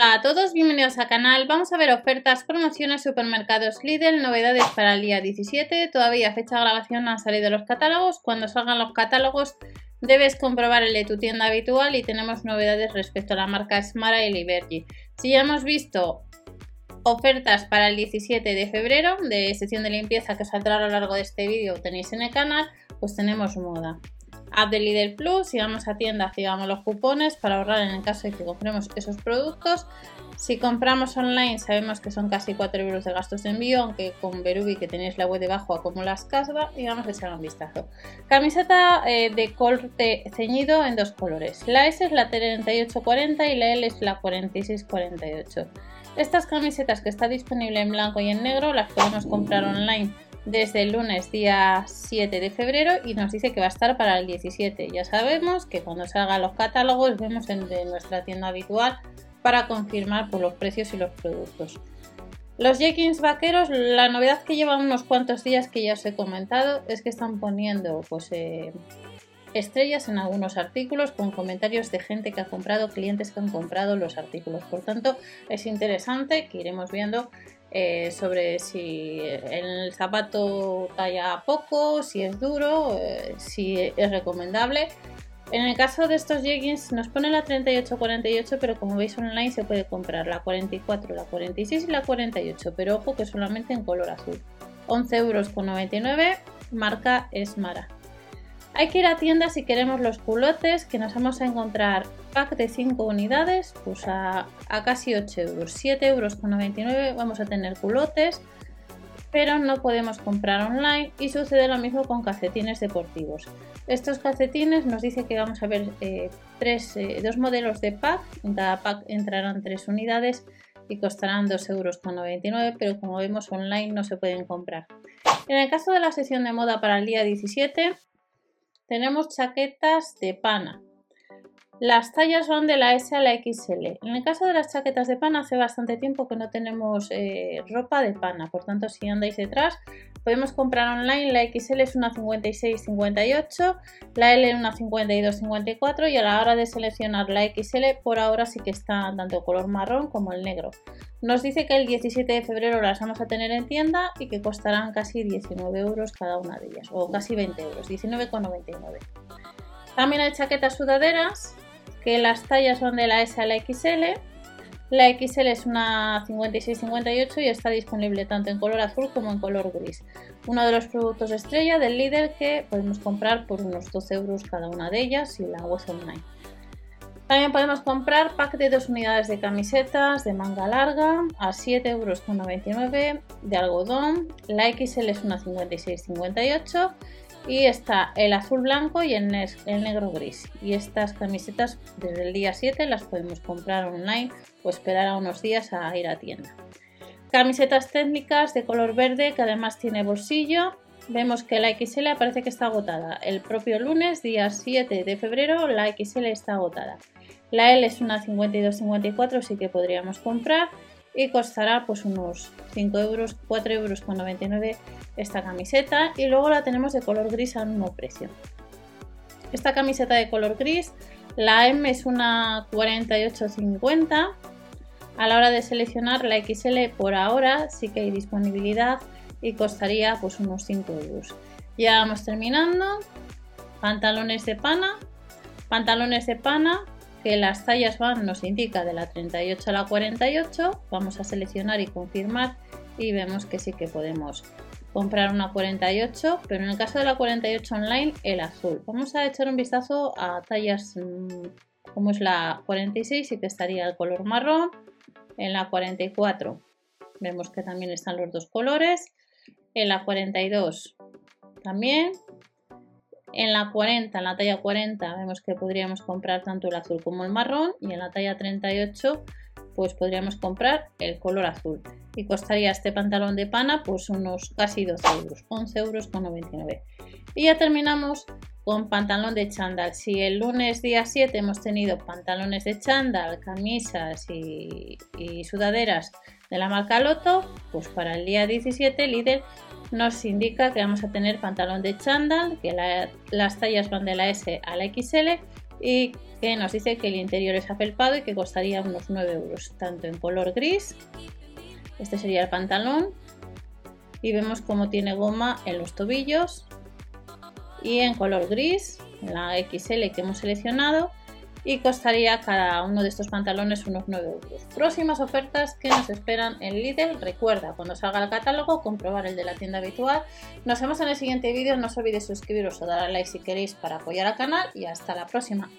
Hola a todos, bienvenidos al canal. Vamos a ver ofertas, promociones, supermercados Lidl, novedades para el día 17. Todavía fecha de grabación no han salido los catálogos. Cuando salgan los catálogos debes comprobar el de tu tienda habitual y tenemos novedades respecto a la marca Smara y Liberty. Si ya hemos visto ofertas para el 17 de febrero de sesión de limpieza que os saldrá a lo largo de este vídeo tenéis en el canal, pues tenemos moda app de Lidl Plus, si vamos a tienda activamos los cupones para ahorrar en el caso de que compremos esos productos. Si compramos online sabemos que son casi 4 euros de gastos de envío, aunque con Berubi que tenéis la web debajo acumulas casva y vamos a echar un vistazo. Camiseta eh, de corte ceñido en dos colores. La S es la 3840 y la L es la 4648. Estas camisetas que está disponible en blanco y en negro las podemos comprar online desde el lunes día 7 de febrero y nos dice que va a estar para el 17. Ya sabemos que cuando salgan los catálogos vemos en nuestra tienda habitual para confirmar por los precios y los productos. Los jeggings vaqueros, la novedad que llevan unos cuantos días que ya os he comentado es que están poniendo pues, eh, estrellas en algunos artículos con comentarios de gente que ha comprado, clientes que han comprado los artículos. Por tanto, es interesante que iremos viendo eh, sobre si el zapato talla poco, si es duro, eh, si es recomendable. En el caso de estos jeggings nos pone la 38-48, pero como veis online se puede comprar la 44, la 46 y la 48, pero ojo que solamente en color azul. 11 euros con 99, marca Esmara. Hay que ir a tienda si queremos los culotes, que nos vamos a encontrar pack de 5 unidades, pues a, casi 8 euros. 7 euros con 99 vamos a tener culotes, pero no podemos comprar online y sucede lo mismo con calcetines deportivos. Estos calcetines nos dice que vamos a ver eh, tres, eh, dos modelos de pack, en cada pack entrarán 3 unidades y costarán 2 euros con 99, pero como vemos online no se pueden comprar. En el caso de la sesión de moda para el día 17, tenemos chaquetas de pana. Las tallas van de la S a la XL. En el caso de las chaquetas de pana, hace bastante tiempo que no tenemos eh, ropa de pana. Por tanto, si andáis detrás, podemos comprar online. La XL es una 56-58, la L una 52-54 y a la hora de seleccionar la XL, por ahora sí que está tanto color marrón como el negro. Nos dice que el 17 de febrero las vamos a tener en tienda y que costarán casi 19 euros cada una de ellas, o casi 20 euros, 19,99. También hay chaquetas sudaderas que las tallas son de la S a la XL. La XL es una 56-58 y está disponible tanto en color azul como en color gris. Uno de los productos estrella del líder que podemos comprar por unos 12 euros cada una de ellas y la web online. También podemos comprar pack de dos unidades de camisetas de manga larga a 7,99 euros de algodón. La XL es una 56-58 y está el azul blanco y el, negro gris. Y estas camisetas desde el día 7 las podemos comprar online o esperar a unos días a ir a tienda. Camisetas técnicas de color verde que además tiene bolsillo. Vemos que la XL parece que está agotada. El propio lunes, día 7 de febrero, la XL está agotada. La L es una 52-54, sí que podríamos comprar y costará pues unos 5 euros, 4 euros con 99 esta camiseta y luego la tenemos de color gris al mismo precio. Esta camiseta de color gris, la M es una 48,50. A la hora de seleccionar la XL por ahora sí que hay disponibilidad y costaría pues unos 5 euros. Ya vamos terminando. Pantalones de pana. Pantalones de pana que las tallas van, nos indica de la 38 a la 48. Vamos a seleccionar y confirmar y vemos que sí que podemos comprar una 48, pero en el caso de la 48 online, el azul. Vamos a echar un vistazo a tallas mm, como es la 46 y que estaría el color marrón. En la 44 vemos que también están los dos colores. En la 42 también. En la 40, en la talla 40, vemos que podríamos comprar tanto el azul como el marrón y en la talla 38 pues podríamos comprar el color azul y costaría este pantalón de pana pues unos casi 12 euros, 11 euros con 99. Y ya terminamos con pantalón de chándal. Si el lunes día 7 hemos tenido pantalones de chándal, camisas y, y sudaderas de la marca Loto, pues para el día 17 Lidl nos indica que vamos a tener pantalón de chándal, que las tallas van de la S a la XL y que nos dice que el interior es afelpado y que costaría unos 9 euros, tanto en color gris, este sería el pantalón, y vemos cómo tiene goma en los tobillos, y en color gris, la XL que hemos seleccionado, y costaría cada uno de estos pantalones unos 9 euros. Próximas ofertas que nos esperan en Lidl. Recuerda, cuando salga el catálogo, comprobar el de la tienda habitual. Nos vemos en el siguiente vídeo. No os olvidéis suscribiros o dar a like si queréis para apoyar al canal y hasta la próxima.